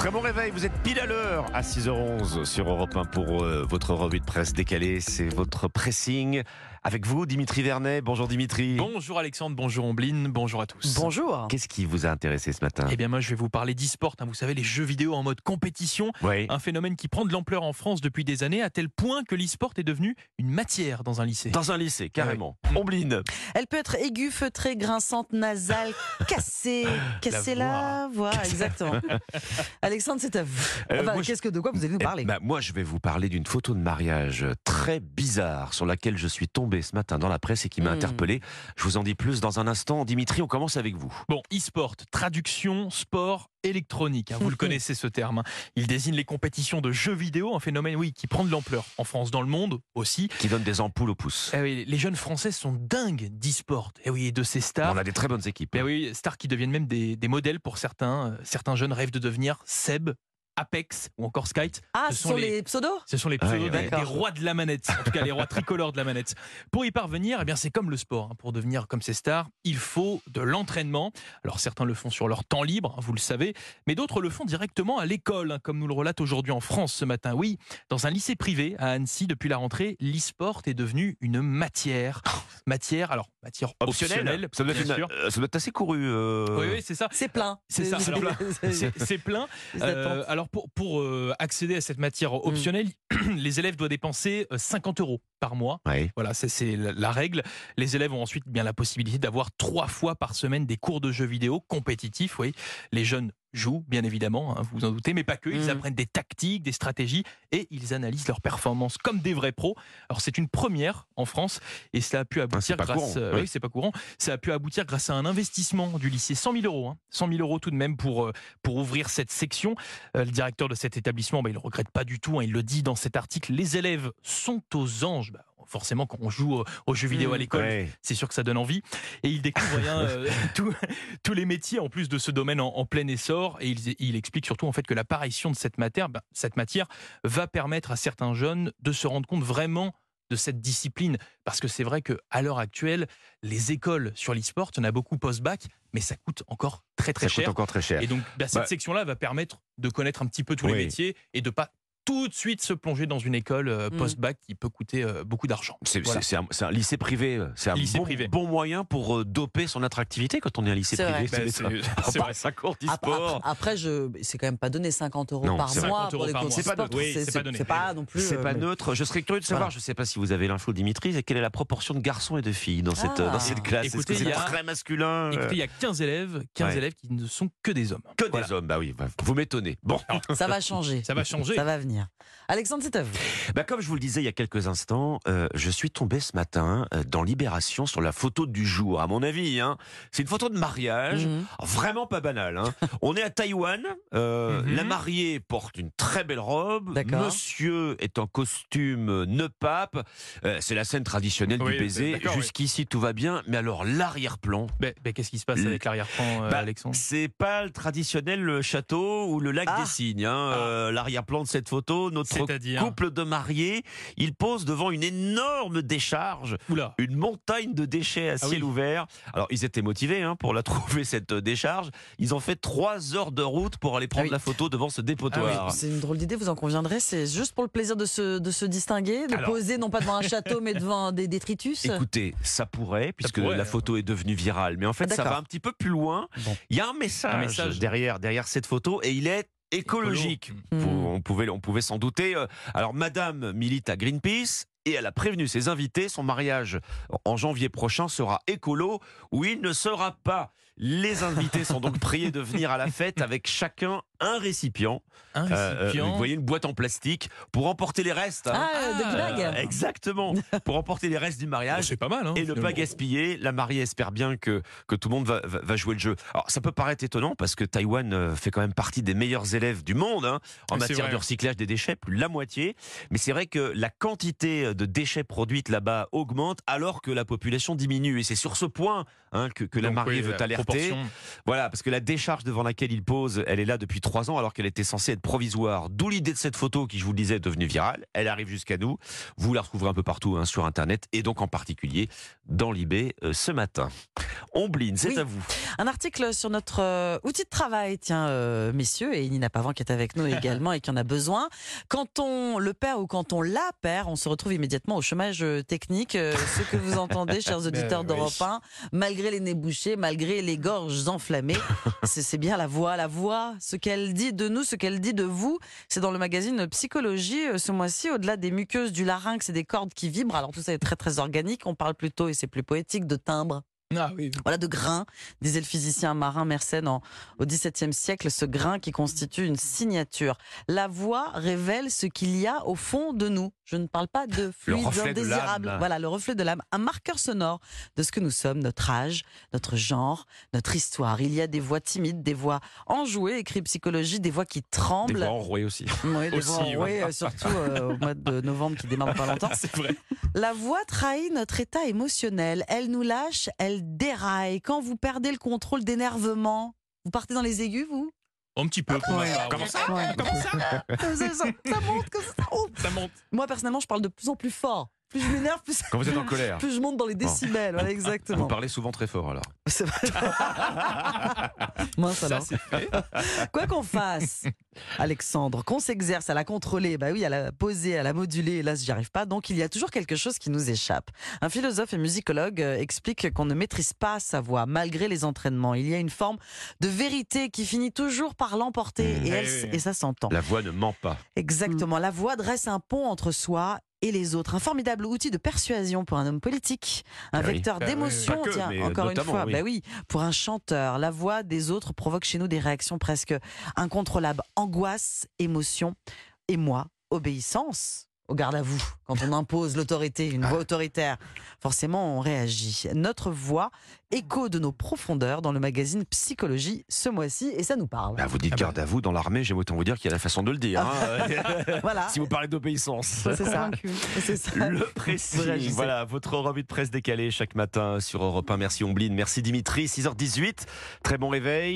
Très bon réveil, vous êtes pile à l'heure à 6h11 sur Europe 1 pour euh, votre revue de presse décalée. C'est votre pressing. Avec vous, Dimitri Vernet. Bonjour Dimitri. Bonjour Alexandre, bonjour Ombline, bonjour à tous. Bonjour. Qu'est-ce qui vous a intéressé ce matin? Eh bien moi je vais vous parler d'e-sport, hein. vous savez les jeux vidéo en mode compétition, Oui. un phénomène qui prend de l'ampleur en France depuis des années à tel point que l'e-sport est devenu une matière dans un lycée. Dans un lycée, carrément. Oui. Ombline. Elle peut être aiguë, feutrée, grinçante, nasale, cassée, casser la voix. Exactement. Alexandre, c'est à vous. Euh, Enfin, Qu'est-ce que de quoi vous allez nous parler? Eh ben, moi, je vais vous parler d'une photo de mariage très bizarre sur laquelle je suis tombé ce matin dans la presse et qui m'a Hmm. interpellé. Je vous en dis plus dans un instant. Dimitri, on commence avec vous. Bon, e-sport, traduction, sport électronique, hein, vous le connaissez ce terme. hein. Il désigne les compétitions de jeux vidéo, un phénomène oui qui prend de l'ampleur en France, dans le monde aussi. Qui donne des ampoules au pouce. Eh oui, les jeunes Français sont dingues d'e-sport. Et oui, et de ces stars. On a des très bonnes équipes. Ben oui, stars qui deviennent même des, des modèles pour certains. Euh, certains jeunes rêvent de devenir Seb, Apex ou encore Skyte. Ah, ce ce sont sont les- les pseudos Ce sont les Ah pseudos des, rois de la manette, en tout cas les rois tricolores de la manette. Pour y parvenir, eh bien c'est comme le sport. hein. Pour devenir comme ces stars, il faut de l'entraînement. Alors certains le font sur leur temps libre, hein, vous le savez, mais d'autres le font directement à l'école, hein, comme nous le relate aujourd'hui en France ce matin. Oui, dans un lycée privé à Annecy, depuis la rentrée, l'e-sport est devenu une matière. Matière, alors matière optionnelle, Ça doit, être bien une- sûr. euh, ça doit être assez couru. euh, Oui, oui, c'est ça. C'est plein. C'est ça, alors là, C'est c'est plein. Euh, attentes. Alors pour, pour euh, accéder à cette matière optionnelle, les élèves doivent dépenser euh, 50 euros par mois. Voilà, c'est la règle. Les élèves ont ensuite bien la possibilité d'avoir trois fois par semaine des cours de jeux vidéo compétitifs. Oui, les jeuns jouent bien évidemment, hein, vous vous en doutez, mais pas que. Ils Mm. apprennent des tactiques, des stratégies et ils analysent leurs performances comme des vrais pros. Alors c'est une première en France et cela a pu aboutir Ah, grâce. courant, euh, oui. oui, c'est pas courant. Ça a pu aboutir grâce à un investissement du lycée 100 000 euros. hein. 100 000 euros tout de même pour euh, pour ouvrir cette section. Euh, le directeur de cet établissement, bah, il ne regrette pas du tout. hein, il le dit dans cet article. Les élèves sont aux anges. Bah, forcément, quand on joue aux jeux vidéo à l'école, Ouais. c'est sûr que ça donne envie. Et il découvre euh, tous- tous les métiers en plus de ce domaine en, en plein essor. Et il, il explique surtout en fait que l'apparition de cette matière, bah, cette matière va permettre à certains jeunes de se rendre compte vraiment de cette discipline. Parce que c'est vrai qu'à l'heure actuelle, les écoles sur l'e-sport, en a beaucoup post-bac, mais ça coûte encore très très Ça coûte cher. encore très cher. Et donc, bah, cette Bah- section-là va permettre de connaître un petit peu tous Oui. les métiers et de pas tout de suite se plonger dans une école euh, Mm. post-bac qui peut coûter euh, beaucoup d'argent. C'est Voilà. un, lycée privé. C'est un Lycée bon, privé. bon moyen pour euh, doper son attractivité quand on est un lycée privé. Bah, c'est- vrai. Ça court sport. Après, je... c'est quand même pas donné 50 euros Non, par mois 50 pour euros les cours C'est pas. Oui, c'est pas donné. C'est pas non plus. C'est euh, pas mais- neutre. Je serais curieux de savoir, Voilà. je ne sais pas si vous avez l'info Dimitri, c'est quelle est la proportion de garçons et de filles dans cette, Ah. dans cette classe? Est-ce Écoutez, que c'est il y a- très masculin euh, Écoutez, il y a 15 élèves, 15 Ouais. élèves qui ne sont que des hommes. Que des hommes, bah oui, bah, vous m'étonnez. Bon, Ça va changer. Ça va changer. Ça va venir. Alexandre, c'est à vous. bah, comme je vous le disais il y a quelques instants, euh, je suis tombé ce matin euh, dans Libération sur la photo du jour. À mon avis, hein, c'est une photo de mariage. Mhm. Vraiment pas banal. Hein. On est à Taïwan. euh, Mhm. La mariée porte une très belle robe. Monsieur est en costume nœud pape. Euh, c'est la scène traditionnelle Oui, du baiser. oui. Jusqu'ici, tout va bien. Mais alors, l'arrière-plan? Ben, Qu'est-ce qui se passe avec l'arrière-plan, euh, Bah, Alexandre? C'est pas le traditionnel le château ou le lac Ah. des cygnes. hein. Euh, L'arrière-plan de cette photo, notre couple de mariés, il pose devant une énorme décharge, Oula une montagne de déchets à Ah ciel oui. ouvert. Alors ils étaient motivés hein, pour la trouver cette décharge. Ils ont fait trois heures de route pour aller prendre Ah oui. la photo devant ce dépotoir. C'est une drôle d'idée, vous en conviendrez. C'est juste pour le plaisir de se, de se distinguer, de Alors- poser non pas devant un château, mais devant des détritus. Écoutez, ça pourrait, puisque pourrait, la hein. photo est devenue virale. Mais en fait, Ah, ça va un petit peu plus loin. Bon. Il y a un message, Un message. derrière, derrière cette photo et il est écologique. Écolo. Hmm. on pouvait, on pouvait s'en douter. Euh, Alors, Madame milite à Greenpeace. Et elle a prévenu ses invités, son mariage en janvier prochain sera écolo ou il ne sera pas. Les invités sont donc priés de venir à la fête avec chacun un récipient. Un Euh, euh, récipient. vous voyez une boîte en plastique pour emporter les restes. hein. Ah, de Ah, blague. Exactement. pour emporter les restes du mariage c'est pas mal. Hein, et ne pas gaspiller. La mariée espère bien que, que tout le monde va, va, va jouer le jeu. Alors, ça peut paraître étonnant parce que Taïwan euh, fait quand même partie des meilleurs élèves du monde hein, en matière de recyclage des déchets, plus de la moitié. Mais c'est vrai que la quantité de déchets produites là-bas augmente alors que la population diminue. Et c'est sur ce point hein, que, que la mariée oui, veut alerter. Portion. Voilà, parce que la décharge devant laquelle il pose, elle est là depuis trois ans alors qu'elle était censée être provisoire. D'où l'idée de cette photo qui, je vous le disais, est devenue virale. Elle arrive jusqu'à nous. Vous la retrouverez un peu partout hein, sur Internet et donc en particulier dans l'IB euh, ce matin. Ombline, c'est Oui. à vous. Un article sur notre euh, outil de travail, tiens, euh, messieurs, et Nina Pavant qui est avec nous également et qui en a besoin. Quand on le perd ou quand on la perd, on se retrouve immédiatement au chômage euh, technique. euh, ce que vous entendez, chers auditeurs d'Europe 1, malgré les nez bouchés, malgré les gorges enflammées, c'est bien la voix. La voix, ce qu'elle dit de nous, ce qu'elle dit de vous, c'est dans le magazine Psychologie euh, ce mois-ci, au-delà des muqueuses du larynx et des cordes qui vibrent. Alors tout ça est très très organique. On parle plutôt, et c'est plus poétique, de timbre Ah oui. voilà, de grain, disait le physicien marin Mersenne en- au XVIIe siècle, ce grain qui constitue une signature. La voix révèle ce qu'il y a au fond de nous. Je ne parle pas de fluides indésirables. Voilà, le reflet de l'âme. Un marqueur sonore de ce que nous sommes, notre âge, notre genre, notre histoire. Il y a des voix timides, des voix enjouées, écrit psychologie, des voix qui Des tremblent. voix enrouées aussi. Oui, des Aussi, voix enrouées, surtout euh, au mois de novembre qui démarre pas longtemps. C'est vrai. La voix trahit notre état émotionnel. Elle nous lâche, elle déraille. Quand vous perdez le contrôle d'énervement, vous partez dans les aigus, vous? Un petit peu pour part. Comment ça Ouais. Comment ça ça, ça- ça monte, comme ça, ça monte. Ça monte. Moi, personnellement, je parle de plus en plus fort. Plus je m'énerve, plus, Quand vous êtes en colère. plus je monte dans les décibels. Voilà, Vous exactement. parlez souvent très fort alors. C'est vrai. Mince Ça, alors. c'est fait. Quoi qu'on fasse, Alexandre, qu'on s'exerce à la contrôler, bah oui, à la poser, à la moduler, là, j'y arrive pas. Donc, il y a toujours quelque chose qui nous échappe. Un philosophe et musicologue euh, explique qu'on ne maîtrise pas sa voix, malgré les entraînements. Il y a une forme de vérité qui finit toujours par l'emporter, Mmh. et, elle- Oui, oui. et ça s'entend. La voix ne ment pas. Exactement. La voix dresse un pont entre soi et les autres. Un formidable outil de persuasion pour un homme politique, un Ah vecteur Ah oui. d'émotion. Encore une fois, oui. bah oui, pour un chanteur, la voix des autres provoque chez nous des réactions presque incontrôlables. Angoisse, émotion, et moi, obéissance. Au garde à vous, quand on impose l'autorité, une voix autoritaire, forcément on réagit. Notre voix écho de nos profondeurs dans le magazine Psychologie ce mois-ci, et ça nous parle. Bah, vous dites Ah bah. garde à vous dans l'armée, j'aime autant vous dire qu'il y a la façon de le dire. hein. Voilà, si vous parlez d'obéissance. c'est ça. C'est ça. Le réagissez. voilà, votre revue de presse décalée chaque matin sur Europe 1. Merci Ombline, merci Dimitri, 6h18, très bon réveil.